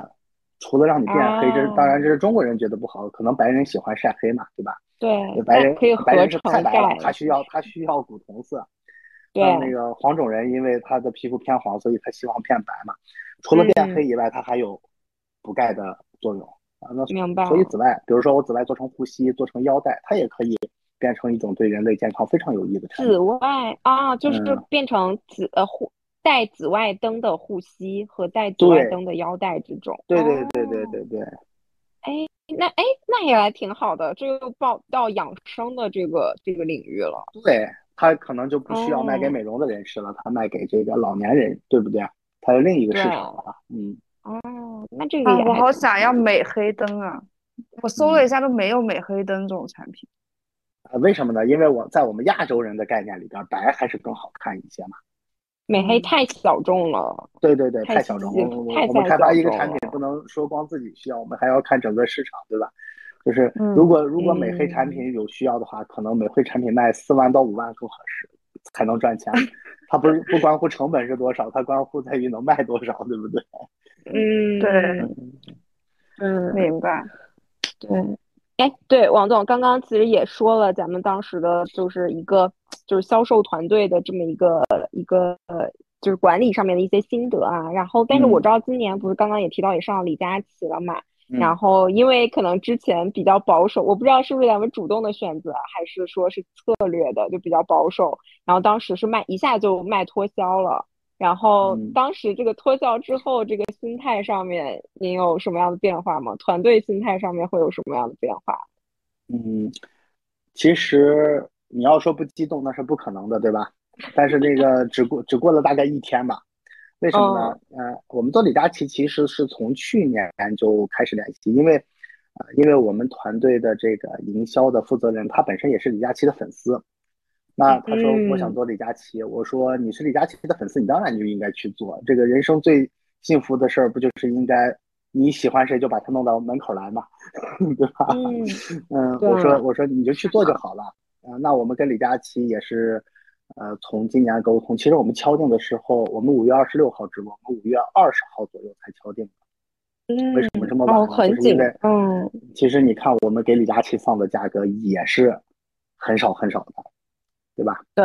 除了让你变黑，这当然这是中国人觉得不好，可能白人喜欢晒黑嘛，对吧？对，白人可以白人是太白了，他需要他需要古铜色。对，那个黄种人因为他的皮肤偏黄，所以他希望变白嘛。除了变黑以外，它还有补钙的作用啊。那明白。所以紫外，比如说我紫外做成护膝，做成腰带，它也可以。变成一种对人类健康非常有益的产品。紫外啊，就是变成紫呃护带紫外灯的护膝和带紫外灯的腰带这种。对对对对对对。哎，那哎那也还挺好的，这又报到养生的这个这个领域了。对，他可能就不需要卖给美容的人士了，他卖给这个老年人，对不对？他是另一个市场了。嗯。哦。哦，那这个啊，我好想要美黑灯啊！我搜了一下，都没有美黑灯这种产品。啊，为什么呢？因为我在我们亚洲人的概念里边，白还是更好看一些嘛。美黑太小众了。对对对，太太小众。细我我们开发一个产品，不能说光自己需要，我们还要看整个市场，对吧？就是嗯如果如果美黑产嗯品有需要的话，可能美黑产品卖四万到五万更合适，才能赚钱。它不是不关乎成本是多少，它关乎在于能卖多少，对不对？嗯，对嗯，明白。对，哎，对，王总刚刚其实也说了，咱们当时的就是一个就是销售团队的这么一个一个呃，就是管理上面的一些心得啊。然后，但是我嗯知道今年不是刚刚也提到也上了李佳琦了嘛，嗯然后因为可能之前比较保守，我不知道是不是咱们主动的选择，还是说是策略的，就比较保守。然后当时是卖一下就卖脱销了。然后嗯当时这个脱销之后，这个心态上面您有什么样的变化吗？团队心态上面会有什么样的变化？嗯，其实你要说不激动，那是不可能的，对吧？但是那个只过只过了大概一天吧，为什么呢？呃，我们做李佳琦其实是从去年就开始联系，因为呃，因为我们团队的这个营销的负责人，他本身也是李佳琦的粉丝。那他说嗯我想做李佳琦，我说你是李佳琦的粉丝，你当然就应该去做。这个人生最幸福的事儿，不就是应该你喜欢谁就把他弄到门口来嘛，对吧？嗯嗯，我说我说你就去做就好了。呃，那我们跟李佳琦也是，呃，从今年沟通。其实我们敲定的时候，我们五月二十六号直播，我们五月二十号左右才敲定的。嗯，为什么这么晚哦，很紧就是因为，嗯，其实你看我们给李佳琦放的价格也是很少很少的，对吧？对，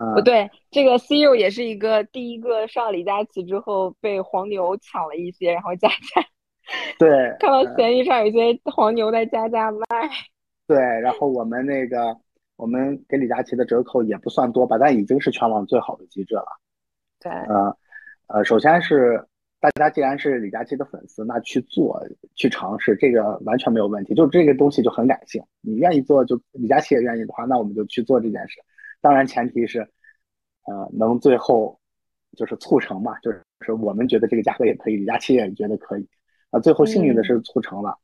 嗯、不对，这个 CEO 也是一个第一个上李佳琦之后被黄牛抢了一些，然后加价，对，看到呃闲鱼上有些黄牛在加价卖，对，然后我们那个我们给李佳琦的折扣也不算多吧，但已经是全网最好的机制了。对，呃呃，首先是大家既然是李佳琦的粉丝，那去做去尝试，这个完全没有问题。就这个东西就很感性，你愿意做就李佳琦也愿意的话，那我们就去做这件事。当然前提是，呃，能最后就是促成嘛，就是是我们觉得这个价格也可以，李佳琦也觉得可以。啊，最后幸运的是促成了。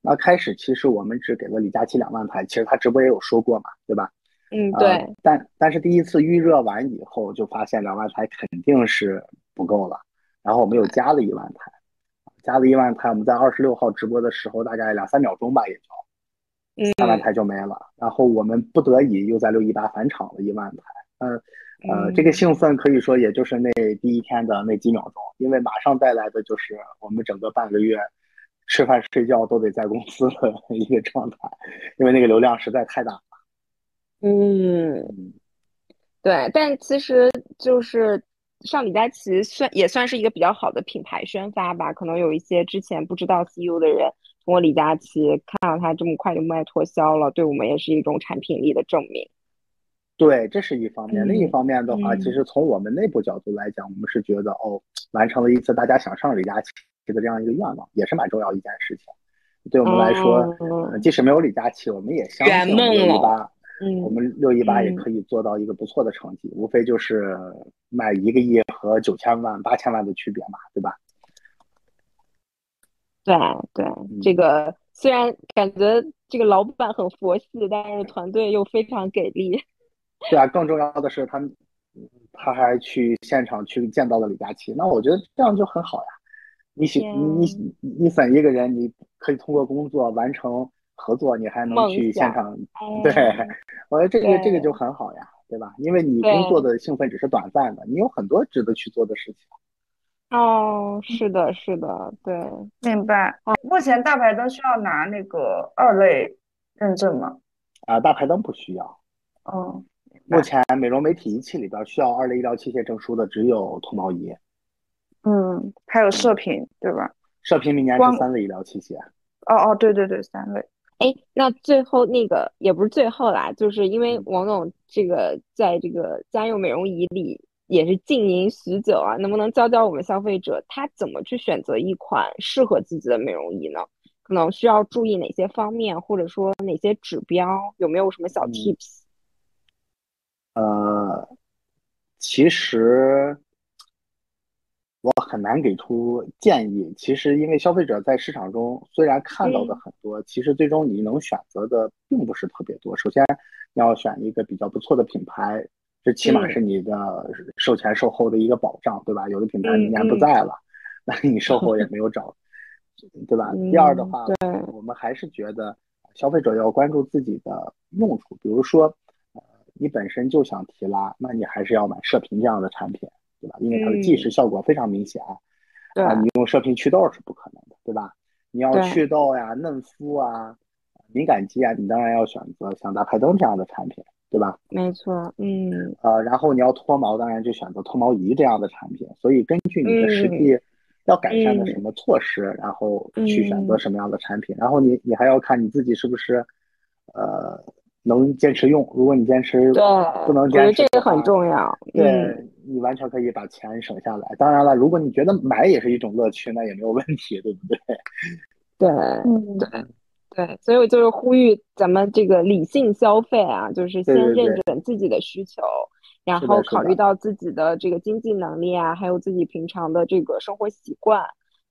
那开始其实我们只给了李佳琦两万台，其实他直播也有说过嘛，对吧？嗯，呃对，但但是第一次预热完以后，就发现两万台肯定是不够了，然后我们又加了一万台，加了一万台，我们在二十六号直播的时候，大概两三秒钟吧，也就三万嗯台就没了，然后我们不得已又在六一八返场了一万台，嗯呃，这个嗯。兴奋可以说也就是那第一天的那几秒钟，因为马上带来的就是我们整个半个月吃饭睡觉都得在公司的 一个状态，因为那个流量实在太大了。嗯，嗯。对，但其实就是上李佳琦算也算是一个比较好的品牌宣发吧，可能有一些之前不知道 CEO 的人，通过李佳琦看到他这么快就卖脱销了，对我们也是一种产品力的证明。对，这是一方面。另一嗯方面的话，嗯其实从我们内部角度来讲，我们是觉得哦，完成了一次大家想上李佳琦的这样一个愿望，也是蛮重要一件事情。对我们来说，即使没有李佳琦，我们也相信六一八，我嗯们六一八也嗯可以做到一个不错的成绩，无非就是卖一个亿和九千万、八千万的区别嘛，对吧？对对，嗯这个虽然感觉这个老板很佛系，但是团队又非常给力。对啊，更重要的是他们，他还去现场去见到了李佳琦，那我觉得这样就很好呀。你喜你你你粉一个人，你可以通过工作完成合作，你还能去现场，对哎，我觉得这个这个就很好呀，对吧？因为你工作的兴奋只是短暂的，你有很多值得去做的事情。哦，是的，是的，对。明白。目前大排灯需要拿那个二类认证吗？啊、大排灯不需要。哦，目前美容美体仪器里边需要二类医疗器械证书的只有脱毛仪，嗯，还有射频，对吧？射频明年光是三类医疗器械。哦哦，对对对，三类。哎，那最后那个也不是最后啦，就是因为嗯王总这个在这个家用美容仪里也是经营许久啊，能不能教教我们消费者他怎么去选择一款适合自己的美容仪呢？可能需要注意哪些方面，或者说哪些指标，有没有什么小嗯 tips？呃，其实我很难给出建议。其实，因为消费者在市场中虽然看到的很多，其实最终你能选择的并不是特别多。首先，要选一个比较不错的品牌，这起码是你的售前售后的一个保障，对吧？有的品牌明年不在了，那你售后也没有找，对吧？第二的话，我们还是觉得消费者要关注自己的用处，比如说，呃，你本身就想提拉，那你还是要买射频这样的产品。对吧？因为它的即时效果非常明显，啊，你用射频祛痘是不可能的，对吧？你要祛痘呀、嫩肤啊、敏感肌啊，你当然要选择像大排灯这样的产品，对吧？没错，嗯，呃，然后你要脱毛，当然就选择脱毛仪这样的产品。所以根据你的实际要改善的什么措施，然后去选择什么样的产品。然后你你还要看你自己是不是呃能坚持用。如果你坚持不能坚持，这个很重要。对。你完全可以把钱省下来。当然了，如果你觉得买也是一种乐趣，那也没有问题，对不对？对，对，对。所以我就是呼吁咱们这个理性消费啊，就是先认准自己的需求，然后考虑到自己的这个经济能力啊，还有自己平常的这个生活习惯，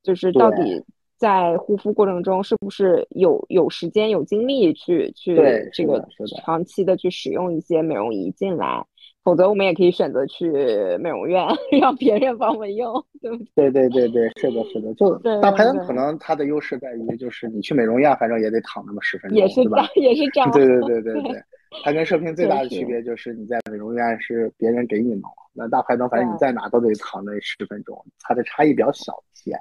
就是到底在护肤过程中是不是有有时间有精力去去这个长期的去使用一些美容仪进来。否则，我们也可以选择去美容院，让别人帮我们用，对不对？对对对对，是的，是的。就大排灯可能它的优势在于，就是你去美容院，反正也得躺那么十分钟，也是吧？也是这 样。对对对对对，它跟射频最大的区别就是你在美容院是别人给你弄，那大排灯反正你在哪都得躺那十分钟，它的差异比较小一些。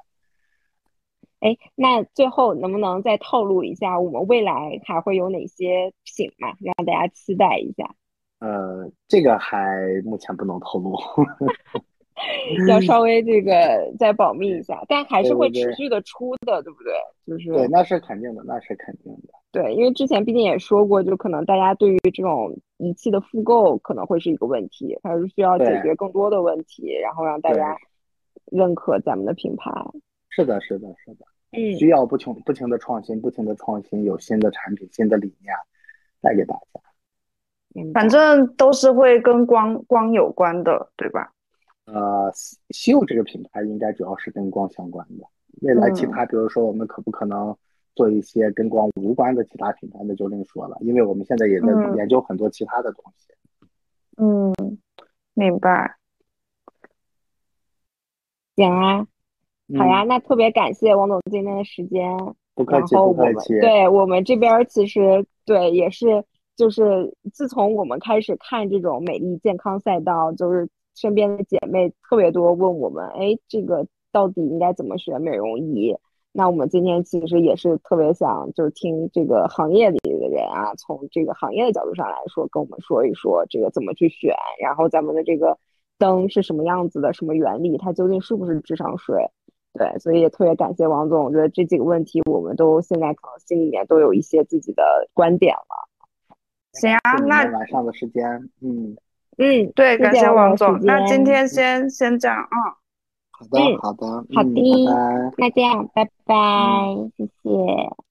哎，那最后能不能再透露一下，我们未来还会有哪些品嘛，让大家期待一下？呃，这个还目前不能透露，要稍微这个再保密一下，但还是会持续的出的，对不对？就是对，那是肯定的，那是肯定的。对，因为之前毕竟也说过，就可能大家对于这种仪器的复购可能会是一个问题，还是需要解决更多的问题，然后让大家认可咱们的品牌。是的，是的，是的，嗯，需要不停不停的创新，不停的创新，有新的产品、新的理念带给大家。反正都是会跟光光有关的，对吧？呃，西柚这个品牌应该主要是跟光相关的。未来其他，比如说我们可不可能做一些跟光无关的其他品牌，那就另说了。因为我们现在也在研究很多其他的东西。嗯，明白。行啊，好呀，那特别感谢王总今天的时间。不客气，不客气。对我们这边其实对也是。就是自从我们开始看这种美丽健康赛道，就是身边的姐妹特别多问我们，哎，这个到底应该怎么选美容仪？那我们今天其实也是特别想，就是听这个行业里的人啊，从这个行业的角度上来说，跟我们说一说这个怎么去选，然后咱们的这个灯是什么样子的，什么原理，它究竟是不是智商税？对，所以也特别感谢王总，我觉得这几个问题我们都现在可能心里面都有一些自己的观点了。行啊，那晚上的时间，嗯嗯，对，感谢王总。那今天先先这样啊。好的，好的，好的，那这样，拜拜，谢谢。